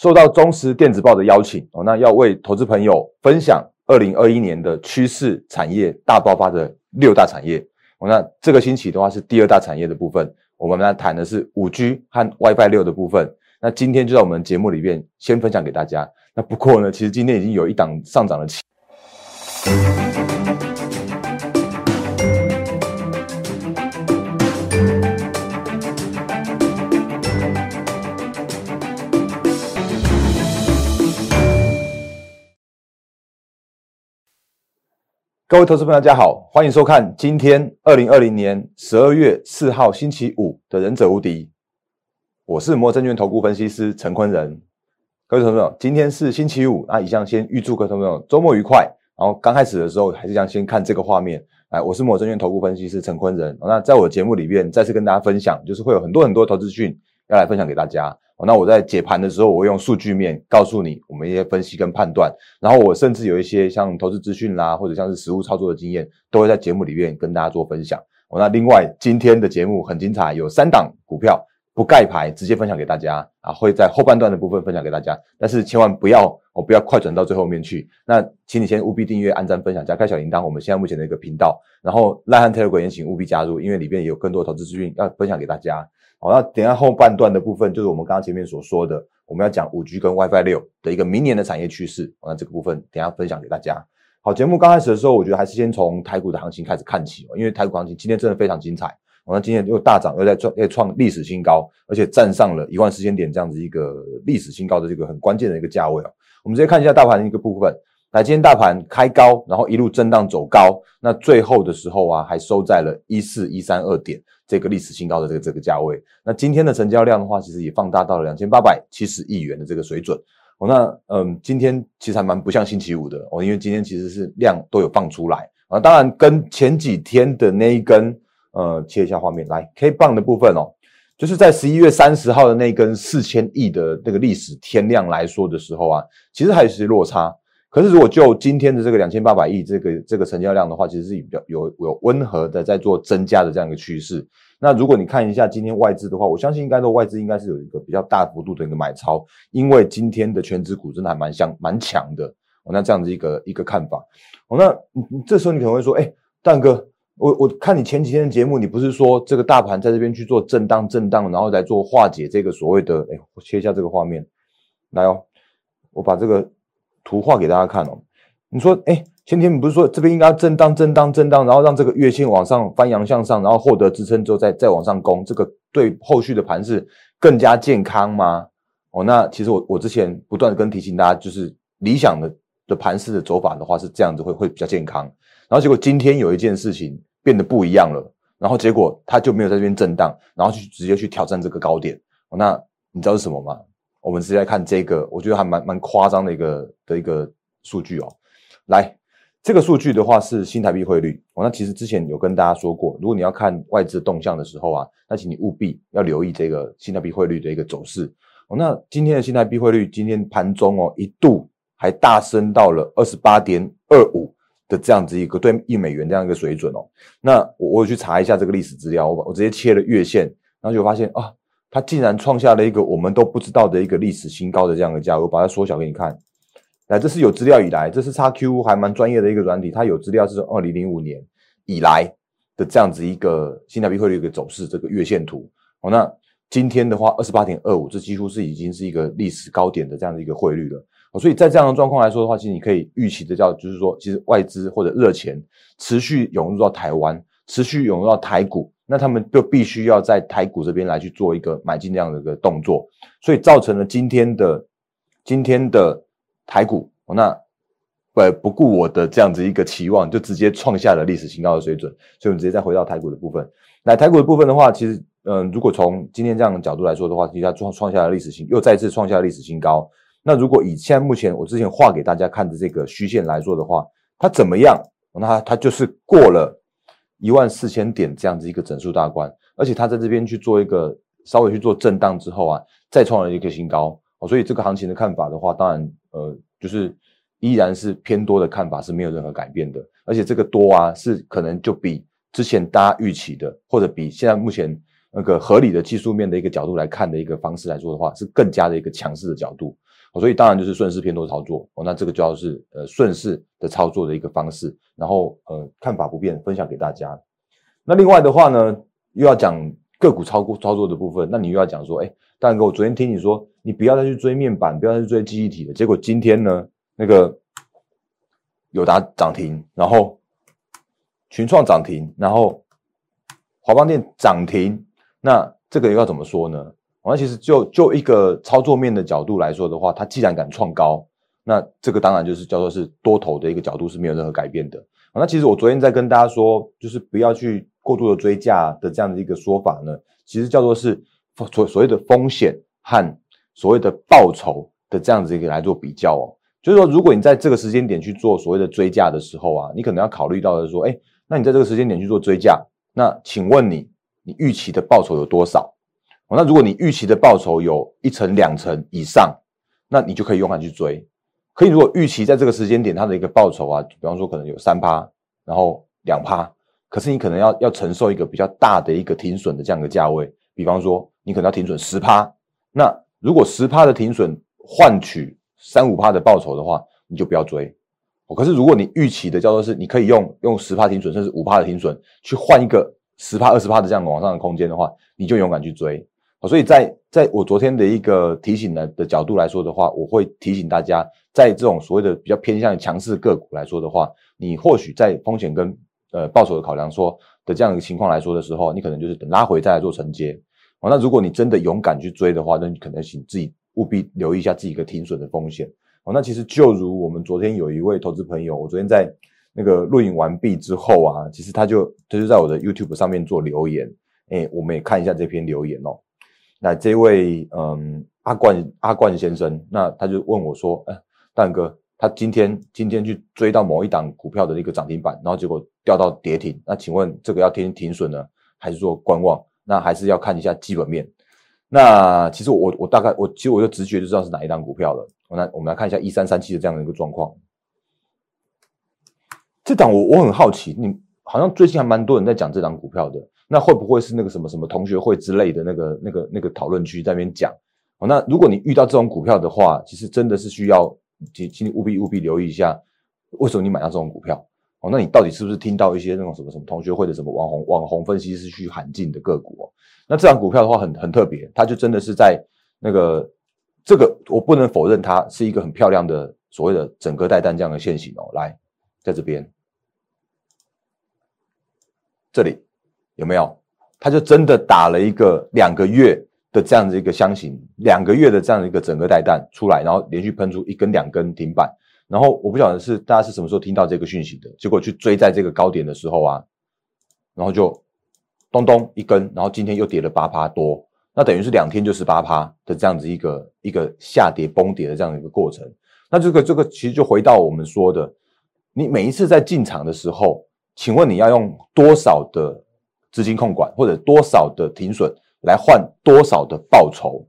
受到中时电子报的邀请哦，那要为投资朋友分享二零二一年的趋势产业大爆发的六大产业哦。那这个星期的话是第二大产业的部分，我们来谈的是五 G 和 WiFi 六的部分。那今天就在我们节目里面先分享给大家。那不过呢，其实今天已经有一档上涨的起。各位投资朋友，大家好，欢迎收看今天二零二零年十二月四号星期五的《忍者无敌》，我是摩证券投顾分析师陈坤仁。各位投资朋友，今天是星期五，那以上先预祝各位投资朋友周末愉快。然后刚开始的时候，还是想先看这个画面。来，我是摩证券投顾分析师陈坤仁。那在我的节目里面，再次跟大家分享，就是会有很多很多投资讯要来分享给大家。那我在解盘的时候，我会用数据面告诉你我们一些分析跟判断，然后我甚至有一些像投资资讯啦，或者像是实物操作的经验，都会在节目里面跟大家做分享。那另外今天的节目很精彩，有三档股票不盖牌，直接分享给大家啊，会在后半段的部分分享给大家，但是千万不要哦，不要快转到最后面去。那请你先务必订阅、按赞、分享、加开小铃铛，我们现在目前的一个频道，然后赖汉 Telegram 也请务必加入，因为里面也有更多投资资讯要分享给大家。好，那等下后半段的部分就是我们刚刚前面所说的，我们要讲五 G 跟 WiFi 六的一个明年的产业趋势。那这个部分等下分享给大家。好，节目刚开始的时候，我觉得还是先从台股的行情开始看起因为台股行情今天真的非常精彩。那今天又大涨，又在创，又创历史新高，而且站上了一万四千点这样子一个历史新高的这个很关键的一个价位啊。我们直接看一下大盘的一个部分。来，今天大盘开高，然后一路震荡走高，那最后的时候啊，还收在了一四一三二点这个历史新高的这个这个价位。那今天的成交量的话，其实也放大到了两千八百七十亿元的这个水准。哦，那嗯，今天其实还蛮不像星期五的哦，因为今天其实是量都有放出来啊。当然，跟前几天的那一根呃，切一下画面来 K 棒的部分哦，就是在十一月三十号的那根四千亿的那个历史天量来说的时候啊，其实还是落差。可是，如果就今天的这个两千八百亿这个这个成交量的话，其实是比较有有温和的在做增加的这样一个趋势。那如果你看一下今天外资的话，我相信应该都外资应该是有一个比较大幅度的一个买超，因为今天的全指股真的还蛮像蛮强的。哦，那这样子一个一个看法。哦，那这时候你可能会说，哎，蛋哥，我我看你前几天的节目，你不是说这个大盘在这边去做震荡震荡，然后来做化解这个所谓的，哎，切一下这个画面，来哦，我把这个。图画给大家看哦，你说，哎，前天你不是说这边应该震荡、震荡、震荡，然后让这个月线往上翻阳向上，然后获得支撑之后再再往上攻，这个对后续的盘势更加健康吗？哦，那其实我我之前不断的跟提醒大家，就是理想的的盘势的走法的话是这样子会会比较健康，然后结果今天有一件事情变得不一样了，然后结果它就没有在这边震荡，然后去直接去挑战这个高点，哦，那你知道是什么吗？我们直接来看这个，我觉得还蛮蛮夸张的一个的一个数据哦。来，这个数据的话是新台币汇率哦。那其实之前有跟大家说过，如果你要看外资动向的时候啊，那请你务必要留意这个新台币汇率的一个走势哦。那今天的新台币汇率今天盘中哦一度还大升到了二十八点二五的这样子一个对一美元这样一个水准哦。那我我去查一下这个历史资料，我我直接切了月线，然后就发现啊。它竟然创下了一个我们都不知道的一个历史新高的这样的价，我把它缩小给你看。来，这是有资料以来，这是 x Q 还蛮专业的一个软体，它有资料是从二零零五年以来的这样子一个新台币汇率一个走势，这个月线图。哦，那今天的话，二十八点二五，这几乎是已经是一个历史高点的这样的一个汇率了。哦，所以在这样的状况来说的话，其实你可以预期的叫，就是说，其实外资或者热钱持续涌入到台湾，持续涌入到台股。那他们就必须要在台股这边来去做一个买进这样的一个动作，所以造成了今天的今天的台股，那呃不顾我的这样子一个期望，就直接创下了历史新高的水准。所以我们直接再回到台股的部分，来台股的部分的话，其实嗯，如果从今天这样的角度来说的话，其实它创创下了历史新，又再次创下了历史新高。那如果以现在目前我之前画给大家看的这个虚线来说的话，它怎么样？那它就是过了。一万四千点这样子一个整数大关，而且它在这边去做一个稍微去做震荡之后啊，再创了一个新高哦，所以这个行情的看法的话，当然呃就是依然是偏多的看法是没有任何改变的，而且这个多啊是可能就比之前大家预期的，或者比现在目前那个合理的技术面的一个角度来看的一个方式来说的话，是更加的一个强势的角度。所以当然就是顺势偏多操作哦，那这个就要是呃顺势的操作的一个方式，然后呃看法不变分享给大家。那另外的话呢，又要讲个股操操作的部分，那你又要讲说，哎，大哥，我昨天听你说你不要再去追面板，不要再去追记忆体了，结果今天呢，那个友达涨停，然后群创涨停，然后华邦电涨停，那这个又要怎么说呢？那其实就就一个操作面的角度来说的话，它既然敢创高，那这个当然就是叫做是多头的一个角度是没有任何改变的。那其实我昨天在跟大家说，就是不要去过度的追价的这样的一个说法呢，其实叫做是所所谓的风险和所谓的报酬的这样子一个来做比较哦。就是说，如果你在这个时间点去做所谓的追价的时候啊，你可能要考虑到的说，哎，那你在这个时间点去做追价，那请问你你预期的报酬有多少？那如果你预期的报酬有一成、两成以上，那你就可以勇敢去追。可以，如果预期在这个时间点它的一个报酬啊，比方说可能有三趴，然后两趴，可是你可能要要承受一个比较大的一个停损的这样一个价位，比方说你可能要停损十趴。那如果十趴的停损换取三五趴的报酬的话，你就不要追。可是如果你预期的叫做是你可以用用十趴停损，甚至五趴的停损去换一个十趴、二十趴的这样往上的空间的话，你就勇敢去追。所以在在我昨天的一个提醒的的角度来说的话，我会提醒大家，在这种所谓的比较偏向强势个股来说的话，你或许在风险跟呃报酬的考量说的这样一个情况来说的时候，你可能就是等拉回再来做承接。哦，那如果你真的勇敢去追的话，那你可能请自己务必留意一下自己一个停损的风险。哦，那其实就如我们昨天有一位投资朋友，我昨天在那个录影完毕之后啊，其实他就他就在我的 YouTube 上面做留言，哎，我们也看一下这篇留言哦。那这位嗯阿冠阿冠先生，那他就问我说：“哎，蛋哥，他今天今天去追到某一档股票的一个涨停板，然后结果掉到跌停。那请问这个要停停损呢，还是说观望？那还是要看一下基本面。那其实我我大概我其实我就直觉就知道是哪一档股票了。我来我们来看一下一三三七的这样的一个状况。这档我我很好奇，你好像最近还蛮多人在讲这档股票的。”那会不会是那个什么什么同学会之类的那个那个那个讨论区在那边讲？哦，那如果你遇到这种股票的话，其实真的是需要请请你务必务必留意一下，为什么你买到这种股票？哦，那你到底是不是听到一些那种什么什么同学会的什么网红网红分析师去喊进的个股？哦，那这张股票的话很很特别，它就真的是在那个这个我不能否认它是一个很漂亮的所谓的整个带弹这样的线型哦。来，在这边这里。有没有？他就真的打了一个两个月的这样的一个箱型，两个月的这样的一个整个带弹出来，然后连续喷出一根、两根停板。然后我不晓得是大家是什么时候听到这个讯息的，结果去追在这个高点的时候啊，然后就咚咚一根，然后今天又跌了八趴多，那等于是两天就十八趴的这样子一个一个下跌崩跌的这样的一个过程。那这个这个其实就回到我们说的，你每一次在进场的时候，请问你要用多少的？资金控管或者多少的停损来换多少的报酬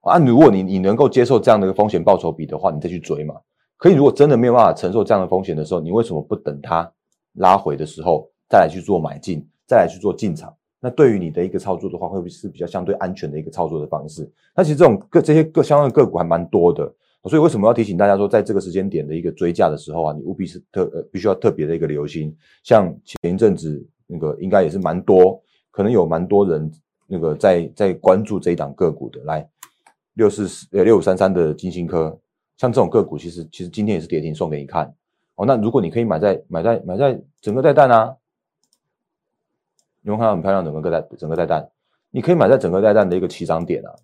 啊？如果你你能够接受这样的一个风险报酬比的话，你再去追嘛。可以，如果真的没有办法承受这样的风险的时候，你为什么不等它拉回的时候再来去做买进，再来去做进场？那对于你的一个操作的话，会不会是比较相对安全的一个操作的方式？那其实这种个这些个相关的个股还蛮多的，所以为什么要提醒大家说，在这个时间点的一个追价的时候啊，你务必是特呃必须要特别的一个留心。像前一阵子。那个应该也是蛮多，可能有蛮多人那个在在关注这一档个股的。来，六四四呃六五三三的金星科，像这种个股，其实其实今天也是跌停，送给你看哦。那如果你可以买在买在买在整个带弹啊，你会看到很漂亮整个带整个带弹，你可以买在整个带弹的一个起涨点啊。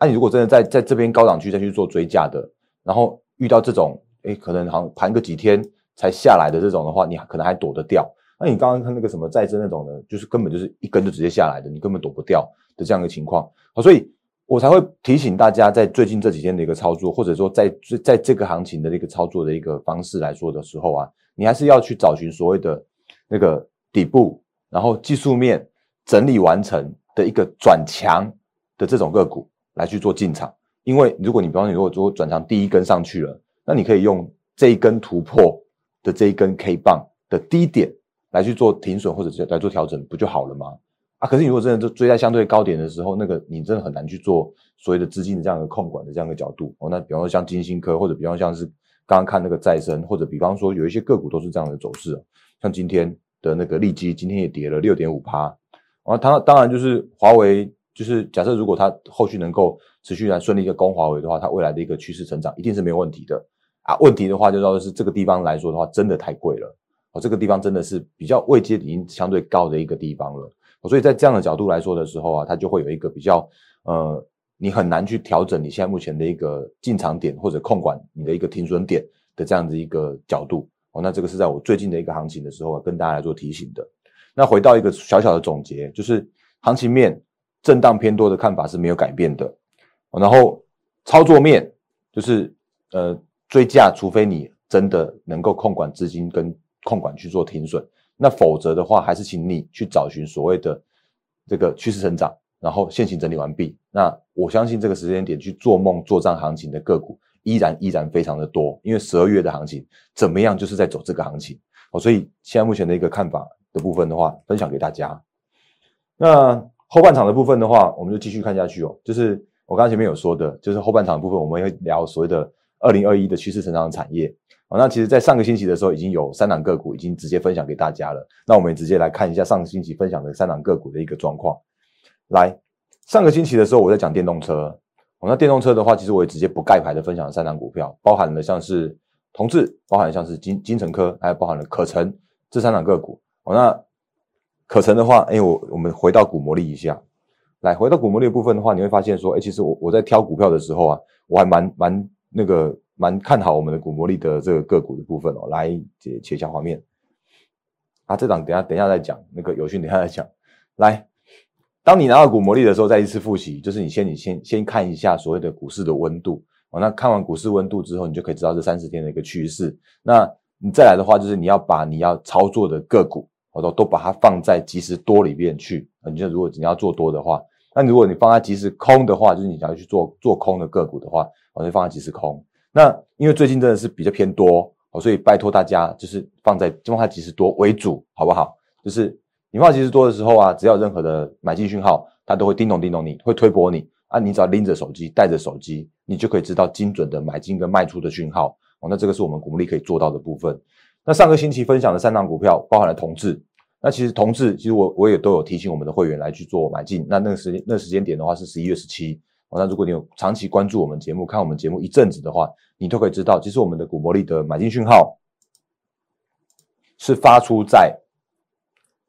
那你如果真的在在这边高档区再去做追加的，然后遇到这种哎可能好像盘个几天才下来的这种的话，你可能还躲得掉。那你刚刚看那个什么再生那种的，就是根本就是一根就直接下来的，你根本躲不掉的这样一个情况好，所以我才会提醒大家，在最近这几天的一个操作，或者说在在这个行情的一个操作的一个方式来说的时候啊，你还是要去找寻所谓的那个底部，然后技术面整理完成的一个转强的这种个股来去做进场，因为如果你比方你如果做转强第一根上去了，那你可以用这一根突破的这一根 K 棒的低点。来去做停损或者是来做调整，不就好了吗？啊。可是你如果真的就追在相对高点的时候，那个你真的很难去做所谓的资金的这样的控管的这样的角度哦。那比方说像金星科，或者比方像是刚刚看那个再生，或者比方说有一些个股都是这样的走势，像今天的那个利基，今天也跌了六点五趴。啊，它当然就是华为，就是假设如果它后续能够持续来顺利的攻华为的话，它未来的一个趋势成长一定是没有问题的啊。问题的话就说是这个地方来说的话，真的太贵了哦，这个地方真的是比较位阶已经相对高的一个地方了。所以在这样的角度来说的时候啊，它就会有一个比较呃，你很难去调整你现在目前的一个进场点或者控管你的一个停损点的这样子一个角度哦。那这个是在我最近的一个行情的时候跟大家来做提醒的。那回到一个小小的总结，就是行情面震荡偏多的看法是没有改变的，然后操作面就是呃追价，除非你真的能够控管资金跟控管去做停损，那否则的话，还是请你去找寻所谓的这个趋势成长，然后现行整理完毕。那我相信这个时间点去做梦做账行情的个股依然依然非常的多，因为十二月的行情怎么样，就是在走这个行情哦，所以现在目前的一个看法。的部分的话，分享给大家。那后半场的部分的话，我们就继续看下去哦。就是我刚刚前面有说的，就是后半场的部分，我们会聊所谓的二零二一的趋势成长产业。哦，那其实，在上个星期的时候，已经有三档个股已经直接分享给大家了。那我们也直接来看一下上个星期分享的三档个股的一个状况。来，上个星期的时候，我在讲电动车。哦，那电动车的话，其实我也直接不盖牌的分享了三档股票，包含了像是同志，包含像是金金城科，还有包含了可成这三档个股。哦，那可成的话，哎，我我们回到股魔力一下，来回到股魔力部分的话，你会发现说，哎，其实我我在挑股票的时候啊，我还蛮蛮那个蛮看好我们的股魔力的这个个股的部分哦。来切切一下画面，啊，这档等下等下再讲，那个有讯等下再讲。来，当你拿到股魔力的时候，再一次复习，就是你先你先先看一下所谓的股市的温度哦。那看完股市温度之后，你就可以知道这三十天的一个趋势。那你再来的话，就是你要把你要操作的个股。我都都把它放在即时多里面去。你就如果你要做多的话，那如果你放在即时空的话，就是你想要去做做空的个股的话，我就放在即时空。那因为最近真的是比较偏多，所以拜托大家就是放在放在即时多为主，好不好？就是你放即时多的时候啊，只要任何的买进讯号，它都会叮咚叮咚，你会推波你啊。你只要拎着手机，带着手机，你就可以知道精准的买进跟卖出的讯号。哦，那这个是我们股力可以做到的部分。那上个星期分享的三档股票包含了同志，那其实同志其实我我也都有提醒我们的会员来去做买进。那那个时间那时间点的话是十一月十七。哦那如果你有长期关注我们节目，看我们节目一阵子的话，你都可以知道，其实我们的股魔力的买进讯号是发出在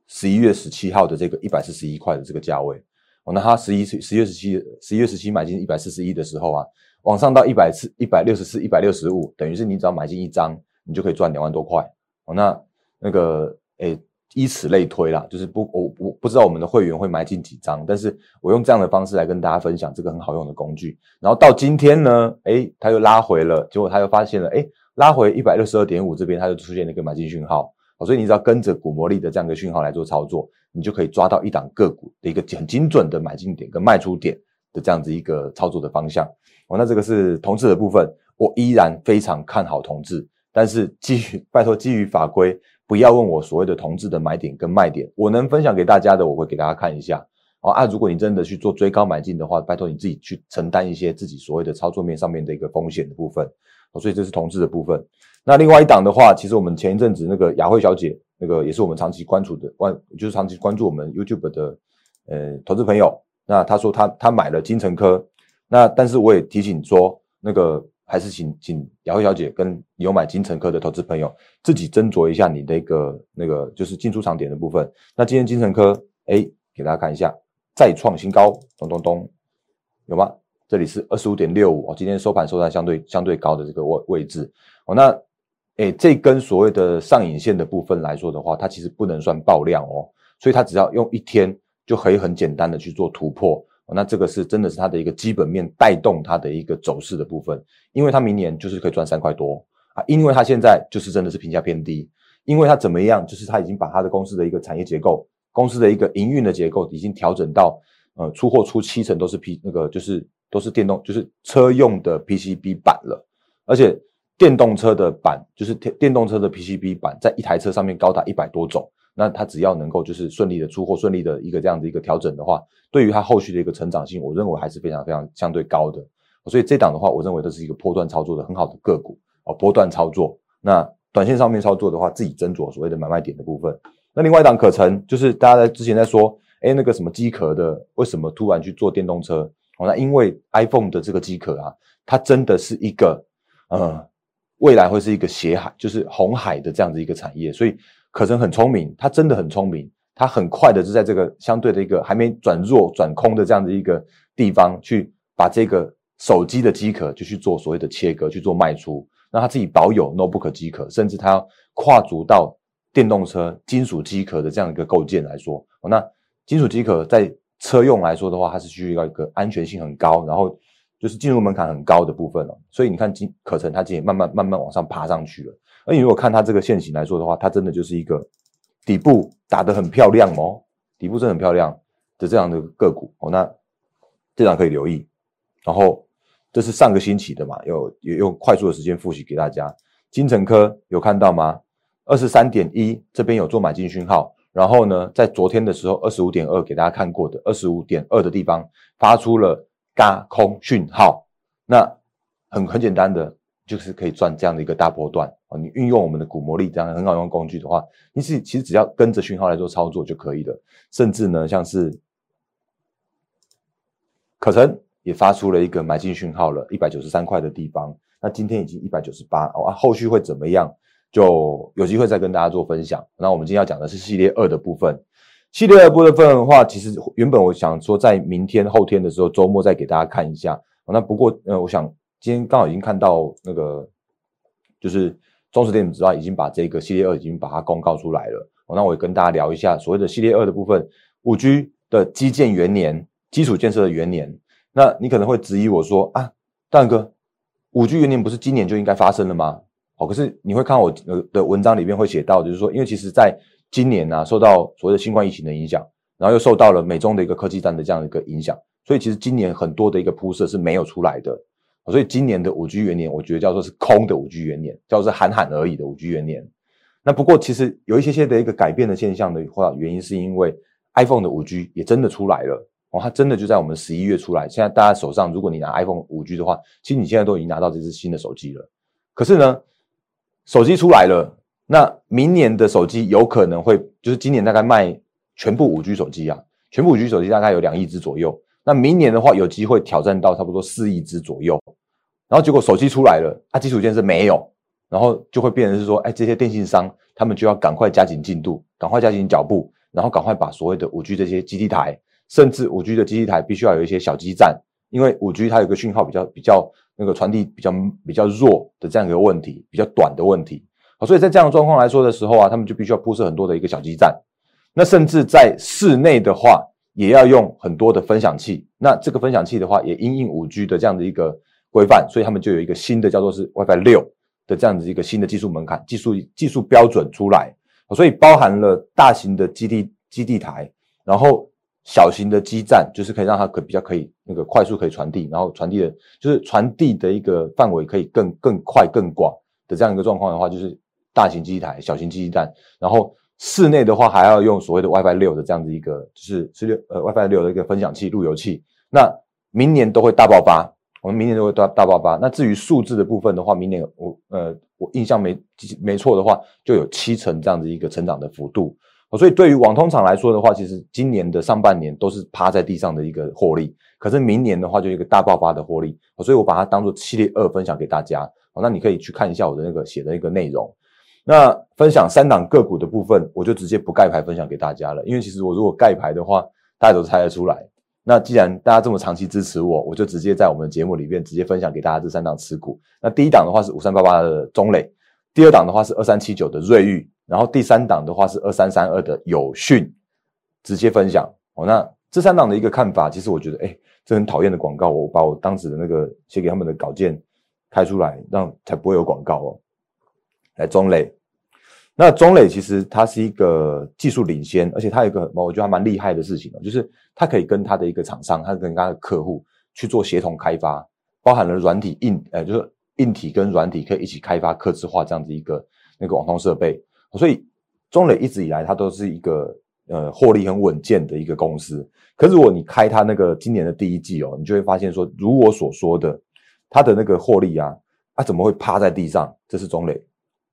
十一月十七号的这个一百四十一块的这个价位。哦，那它十一十一月十七十一月十七买进一百四十一的时候啊，往上到一百四一百六十四一百六十五，等于是你只要买进一张。你就可以赚两万多块哦。那那个诶，以此类推啦，就是不我我不知道我们的会员会买进几张，但是我用这样的方式来跟大家分享这个很好用的工具。然后到今天呢，诶，他又拉回了，结果他又发现了，诶，拉回一百六十二点五这边，他就出现了一个买进讯号。所以你只要跟着股魔力的这样一个讯号来做操作，你就可以抓到一档个股的一个很精准的买进点跟卖出点的这样子一个操作的方向。哦，那这个是同志的部分，我依然非常看好同志。但是基于拜托基于法规，不要问我所谓的同志的买点跟卖点，我能分享给大家的，我会给大家看一下。哦啊，如果你真的去做追高买进的话，拜托你自己去承担一些自己所谓的操作面上面的一个风险的部分。哦，所以这是同志的部分。那另外一档的话，其实我们前一阵子那个雅慧小姐，那个也是我们长期关注的关，就是长期关注我们 YouTube 的呃投资朋友。那他说他他买了金城科，那但是我也提醒说那个。还是请请雅慧小姐跟有买金城科的投资朋友自己斟酌一下你的一个那个就是进出场点的部分。那今天金城科哎，给大家看一下，再创新高，咚咚咚，有吗？这里是二十五点六五哦，今天收盘收在相对相对高的这个位位置哦。那哎，这根所谓的上影线的部分来说的话，它其实不能算爆量哦，所以它只要用一天就可以很简单的去做突破。那这个是真的是它的一个基本面带动它的一个走势的部分，因为它明年就是可以赚三块多啊，因为它现在就是真的是评价偏低，因为它怎么样，就是它已经把它的公司的一个产业结构、公司的一个营运的结构已经调整到，呃，出货出七成都是 P 那个就是都是电动，就是车用的 PCB 板了，而且电动车的板，就是电电动车的 PCB 板，在一台车上面高达一百多种。那它只要能够就是顺利的出货，顺利的一个这样的一个调整的话，对于它后续的一个成长性，我认为还是非常非常相对高的。所以这档的话，我认为这是一个波段操作的很好的个股啊，波段操作。那短线上面操作的话，自己斟酌所谓的买卖点的部分。那另外一档可成，就是大家在之前在说，哎，那个什么机壳的，为什么突然去做电动车？哦，那因为 iPhone 的这个机壳啊，它真的是一个呃，未来会是一个血海，就是红海的这样的一个产业。所以可成很聪明，他真的很聪明，他很快的就在这个相对的一个还没转弱转空的这样的一个地方，去把这个手机的机壳就去做所谓的切割，去做卖出。那他自己保有 notebook 机壳，甚至他要跨足到电动车金属机壳的这样一个构建来说，那金属机壳在车用来说的话，它是需要一个安全性很高，然后就是进入门槛很高的部分哦。所以你看金可成，它今天慢慢慢慢往上爬上去了。而你如果看它这个线型来说的话，它真的就是一个底部打得很漂亮哦，底部是很漂亮的这样的个股哦。那这张可以留意，然后。这是上个星期的嘛，有也用快速的时间复习给大家。金城科有看到吗？二十三点一这边有做买进讯号，然后呢，在昨天的时候二十五点二给大家看过的，二十五点二的地方发出了嘎空讯号。那很很简单的，就是可以赚这样的一个大波段啊。你运用我们的股魔力这样很好用工具的话，你是其实只要跟着讯号来做操作就可以了。甚至呢，像是可成。也发出了一个买进讯号了，一百九十三块的地方，那今天已经一百九十八哦啊，后续会怎么样？就有机会再跟大家做分享。那我们今天要讲的是系列二的部分，系列二部分的话，其实原本我想说在明天后天的时候周末再给大家看一下。那不过呃，我想今天刚好已经看到那个就是中石电子之外，已经把这个系列二已经把它公告出来了。那我也跟大家聊一下所谓的系列二的部分，五 G 的基建元年，基础建设的元年。那你可能会质疑我说啊，大哥，五 G 元年不是今年就应该发生了吗？哦，可是你会看我的文章里面会写到，就是说，因为其实在今年呢，受到所谓的新冠疫情的影响，然后又受到了美中的一个科技战的这样一个影响，所以其实今年很多的一个铺设是没有出来的。所以今年的五 G 元年，我觉得叫做是空的五 G 元年，叫做是喊喊而已的五 G 元年。那不过其实有一些些的一个改变的现象的话，原因是因为 iPhone 的五 G 也真的出来了。哦，它真的就在我们十一月出来。现在大家手上，如果你拿 iPhone 五 G 的话，其实你现在都已经拿到这只新的手机了。可是呢，手机出来了，那明年的手机有可能会，就是今年大概卖全部五 G 手机啊，全部五 G 手机大概有两亿只左右。那明年的话，有机会挑战到差不多四亿只左右。然后结果手机出来了，它基础建设没有，然后就会变成是说，哎，这些电信商他们就要赶快加紧进度，赶快加紧脚步，然后赶快把所谓的五 G 这些基地台。甚至五 G 的基地台必须要有一些小基站，因为五 G 它有个讯号比较比较那个传递比较比较弱的这样一个问题，比较短的问题。好，所以在这样的状况来说的时候啊，他们就必须要铺设很多的一个小基站。那甚至在室内的话，也要用很多的分享器。那这个分享器的话，也因应五 G 的这样的一个规范，所以他们就有一个新的叫做是 WiFi 六的这样子一个新的技术门槛、技术技术标准出来。所以包含了大型的基地基地台，然后。小型的基站就是可以让它可比较可以那个快速可以传递，然后传递的就是传递的一个范围可以更更快更广的这样一个状况的话，就是大型基地台、小型基地站，然后室内的话还要用所谓的 WiFi 六的这样子一个就是是六呃 WiFi 六的一个分享器路由器。那明年都会大爆发，我们明年都会大大爆发。那至于数字的部分的话，明年我呃我印象没没错的话，就有七成这样子一个成长的幅度。所以对于网通厂来说的话，其实今年的上半年都是趴在地上的一个获利，可是明年的话就一个大爆发的获利。所以我把它当做系列二分享给大家。那你可以去看一下我的那个写的一个内容。那分享三档个股的部分，我就直接不盖牌分享给大家了，因为其实我如果盖牌的话，大家都猜得出来。那既然大家这么长期支持我，我就直接在我们的节目里面直接分享给大家这三档持股。那第一档的话是五三八八的中磊，第二档的话是二三七九的瑞昱。然后第三档的话是二三三二的有讯，直接分享哦。那这三档的一个看法，其实我觉得，哎，这很讨厌的广告，我把我当时的那个写给他们的稿件开出来，让才不会有广告哦。来中磊，那中磊其实它是一个技术领先，而且它有一个我觉得还蛮厉害的事情，就是它可以跟它的一个厂商，它跟它的客户去做协同开发，包含了软体硬，呃，就是硬体跟软体可以一起开发客制化这样子一个那个网通设备，所以中磊一直以来它都是一个呃获利很稳健的一个公司。可是如果你开它那个今年的第一季哦，你就会发现说，如我所说的，它的那个获利啊，它怎么会趴在地上？这是中磊，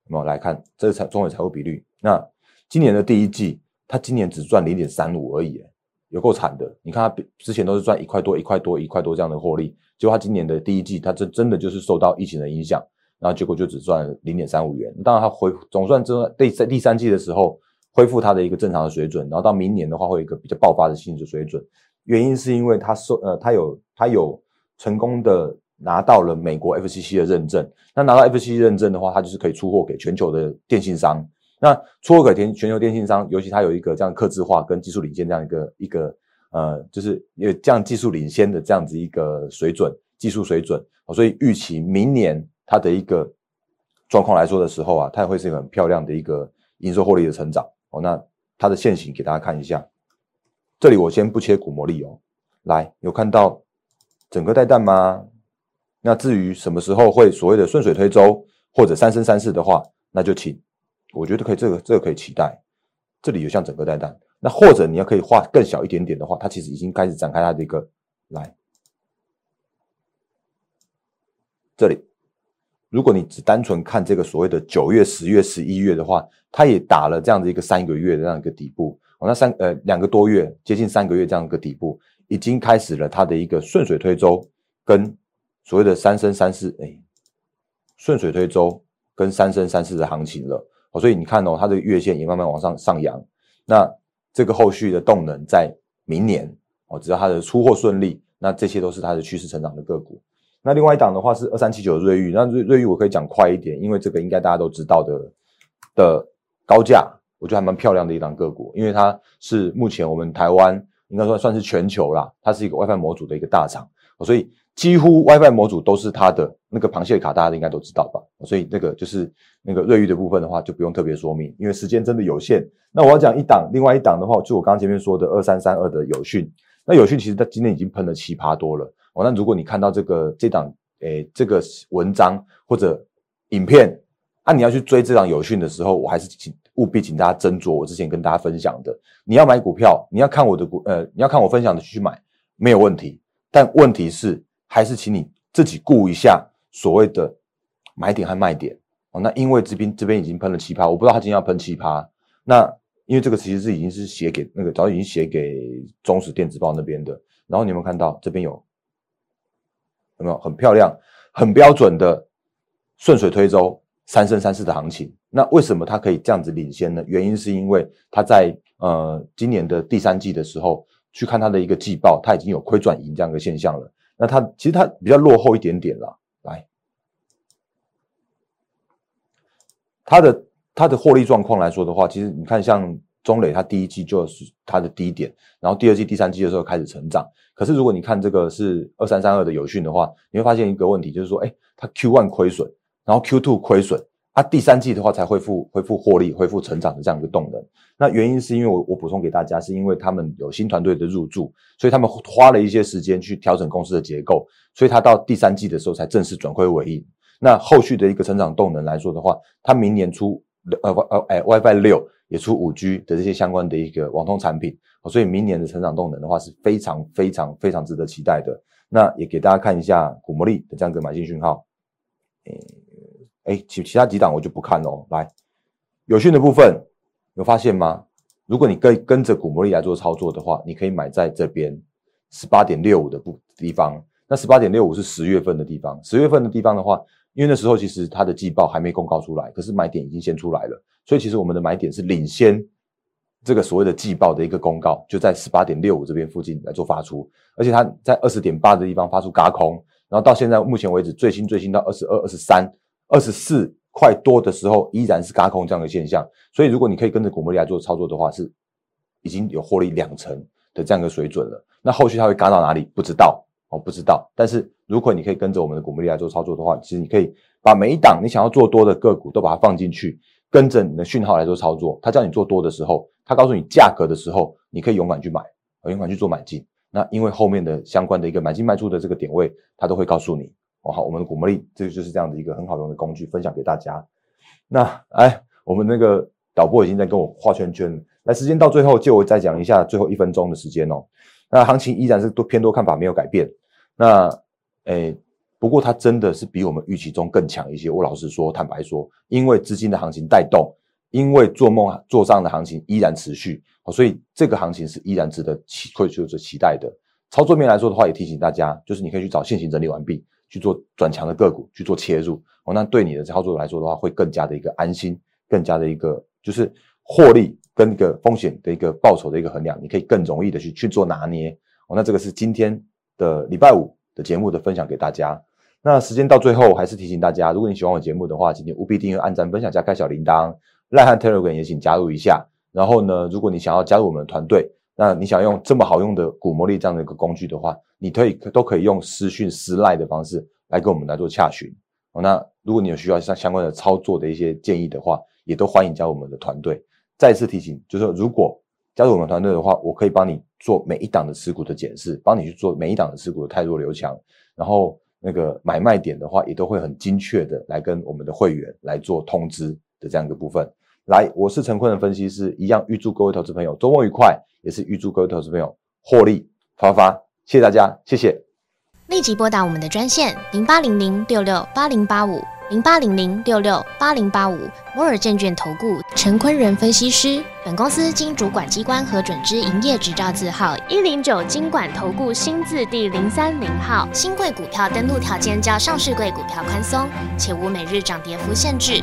有没有来看？这是财中磊财务比率。那今年的第一季，它今年只赚零点三五而已，有够惨的。你看它之前都是赚一块多、一块多、一块多这样的获利，结果它今年的第一季，它真真的就是受到疫情的影响，然后结果就只赚零点三五元。当然它回总算这第在第三季的时候。恢复它的一个正常的水准，然后到明年的话会有一个比较爆发的性质水准。原因是因为它受呃，它有它有成功的拿到了美国 FCC 的认证。那拿到 FCC 认证的话，它就是可以出货给全球的电信商。那出货给全全球电信商，尤其它有一个这样克制化跟技术领先这样一个一个呃，就是有这样技术领先的这样子一个水准技术水准。所以预期明年它的一个状况来说的时候啊，它也会是一个很漂亮的一个营收获利的成长。哦，那它的线型给大家看一下，这里我先不切股魔力哦。来，有看到整个带弹吗？那至于什么时候会所谓的顺水推舟或者三生三世的话，那就请，我觉得可以，这个这个可以期待。这里有像整个带弹，那或者你要可以画更小一点点的话，它其实已经开始展开它的一个来，这里。如果你只单纯看这个所谓的九月、十月、十一月的话，它也打了这样的一个三个月的这样一个底部，哦，那三呃两个多月，接近三个月这样一个底部，已经开始了它的一个顺水推舟跟所谓的三升三世，哎，顺水推舟跟三升三世的行情了，哦，所以你看哦，它的月线也慢慢往上上扬，那这个后续的动能在明年，哦，只要它的出货顺利，那这些都是它的趋势成长的个股。那另外一档的话是二三七九瑞昱，那瑞瑞昱我可以讲快一点，因为这个应该大家都知道的的高价，我觉得还蛮漂亮的一档个股，因为它是目前我们台湾应该说算是全球啦，它是一个 WiFi 模组的一个大厂，所以几乎 WiFi 模组都是它的那个螃蟹卡，大家应该都知道吧？所以那个就是那个瑞昱的部分的话就不用特别说明，因为时间真的有限。那我要讲一档，另外一档的话就我刚刚前面说的二三三二的有讯，那有讯其实它今天已经喷了七趴多了。哦，那如果你看到这个这档诶这个文章或者影片，啊，你要去追这档有讯的时候，我还是请务必请大家斟酌我之前跟大家分享的。你要买股票，你要看我的股，呃，你要看我分享的去买，没有问题。但问题是，还是请你自己顾一下所谓的买点和卖点。哦，那因为这边这边已经喷了七趴，我不知道他今天要喷七趴。那因为这个其实是已经是写给那个早已经写给中实电子报那边的。然后你有没有看到这边有？有没有很漂亮、很标准的顺水推舟、三升三世的行情？那为什么它可以这样子领先呢？原因是因为它在呃今年的第三季的时候去看它的一个季报，它已经有亏转盈这样一个现象了。那它其实它比较落后一点点了。来，它的它的获利状况来说的话，其实你看像。中磊它第一季就是它的低点，然后第二季、第三季的时候开始成长。可是如果你看这个是二三三二的有讯的话，你会发现一个问题，就是说，哎，它 Q one 亏损，然后 Q two 亏损，它第三季的话才恢复恢复获利、恢复成长的这样一个动能。那原因是因为我我补充给大家，是因为他们有新团队的入驻，所以他们花了一些时间去调整公司的结构，所以它到第三季的时候才正式转亏为盈。那后续的一个成长动能来说的话，它明年出呃呃哎 WiFi 六。也出五 G 的这些相关的一个网通产品，所以明年的成长动能的话是非常非常非常值得期待的。那也给大家看一下古魔力的这样一个买进讯号。诶，哎，其其他几档我就不看喽。来，有讯的部分有发现吗？如果你跟跟着古摩利来做操作的话，你可以买在这边十八点六五的部地方。那十八点六五是十月份的地方，十月份的地方的话，因为那时候其实它的季报还没公告出来，可是买点已经先出来了。所以其实我们的买点是领先这个所谓的季报的一个公告，就在十八点六五这边附近来做发出，而且它在二十点八的地方发出嘎空，然后到现在目前为止最新最新到二十二、二十三、二十四块多的时候，依然是嘎空这样的现象。所以如果你可以跟着股魔力来做操作的话，是已经有获利两成的这样一个水准了。那后续它会嘎到哪里？不知道哦，不知道。但是如果你可以跟着我们的股魔力来做操作的话，其实你可以把每一档你想要做多的个股都把它放进去。跟着你的讯号来做操作，他叫你做多的时候，他告诉你价格的时候，你可以勇敢去买，勇敢去做买进。那因为后面的相关的一个买进卖出的这个点位，他都会告诉你。哦，好，我们的股魔力，这个就是这样的一个很好用的工具，分享给大家。那哎，我们那个导播已经在跟我画圈圈了，来，时间到最后，就我再讲一下最后一分钟的时间哦。那行情依然是多偏多看法没有改变。那哎，不过它真的是比我们预期中更强一些。我老实说，坦白说，因为资金的行情带动，因为做梦做账的行情依然持续，所以这个行情是依然值得期会就是期待的。操作面来说的话，也提醒大家，就是你可以去找现行整理完毕，去做转强的个股去做切入哦。那对你的操作来说的话，会更加的一个安心，更加的一个就是获利跟一个风险的一个报酬的一个衡量，你可以更容易的去去做拿捏哦。那这个是今天的礼拜五的节目的分享给大家。那时间到最后，还是提醒大家，如果你喜欢我节目的话，今天务必订阅、按赞、分享加开小铃铛。赖汉 Telegram 也请加入一下。然后呢，如果你想要加入我们的团队。那你想用这么好用的股魔力这样的一个工具的话，你可以都可以用私讯私赖的方式来跟我们来做洽询。哦，那如果你有需要相相关的操作的一些建议的话，也都欢迎加入我们的团队。再次提醒，就是说如果加入我们团队的话，我可以帮你做每一档的持股的检视，帮你去做每一档的持股的太弱留强，然后那个买卖点的话，也都会很精确的来跟我们的会员来做通知的这样一个部分。来，我是陈坤的分析师，一样预祝各位投资朋友周末愉快，也是预祝各位投资朋友获利发发，谢谢大家，谢谢。立即拨打我们的专线零八零零六六八零八五零八零零六六八零八五摩尔证券投顾陈坤仁分析师。本公司经主管机关核准之营业执照字号一零九金管投顾新字第零三零号。新贵股票登录条件较上市贵股票宽松，且无每日涨跌幅限制。